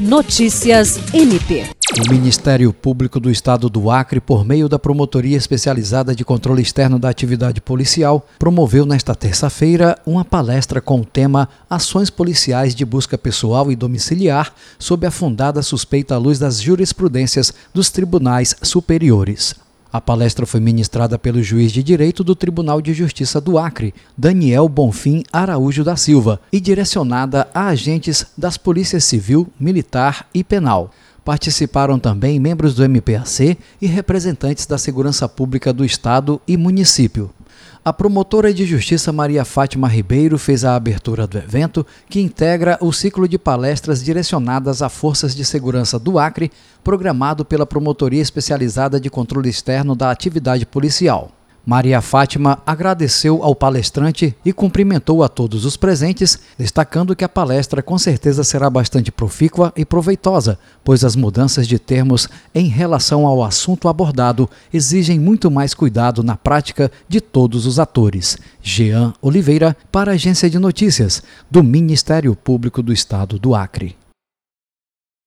Notícias MP. O Ministério Público do Estado do Acre, por meio da Promotoria Especializada de Controle Externo da Atividade Policial, promoveu nesta terça-feira uma palestra com o tema Ações Policiais de Busca Pessoal e Domiciliar sob a fundada suspeita à luz das jurisprudências dos tribunais superiores. A palestra foi ministrada pelo juiz de direito do Tribunal de Justiça do Acre, Daniel Bonfim Araújo da Silva, e direcionada a agentes das Polícias Civil, Militar e Penal. Participaram também membros do MPAC e representantes da Segurança Pública do Estado e município. A promotora de justiça Maria Fátima Ribeiro fez a abertura do evento, que integra o ciclo de palestras direcionadas a forças de segurança do Acre, programado pela Promotoria Especializada de Controle Externo da Atividade Policial. Maria Fátima agradeceu ao palestrante e cumprimentou a todos os presentes, destacando que a palestra com certeza será bastante profícua e proveitosa, pois as mudanças de termos em relação ao assunto abordado exigem muito mais cuidado na prática de todos os atores. Jean Oliveira, para a Agência de Notícias do Ministério Público do Estado do Acre.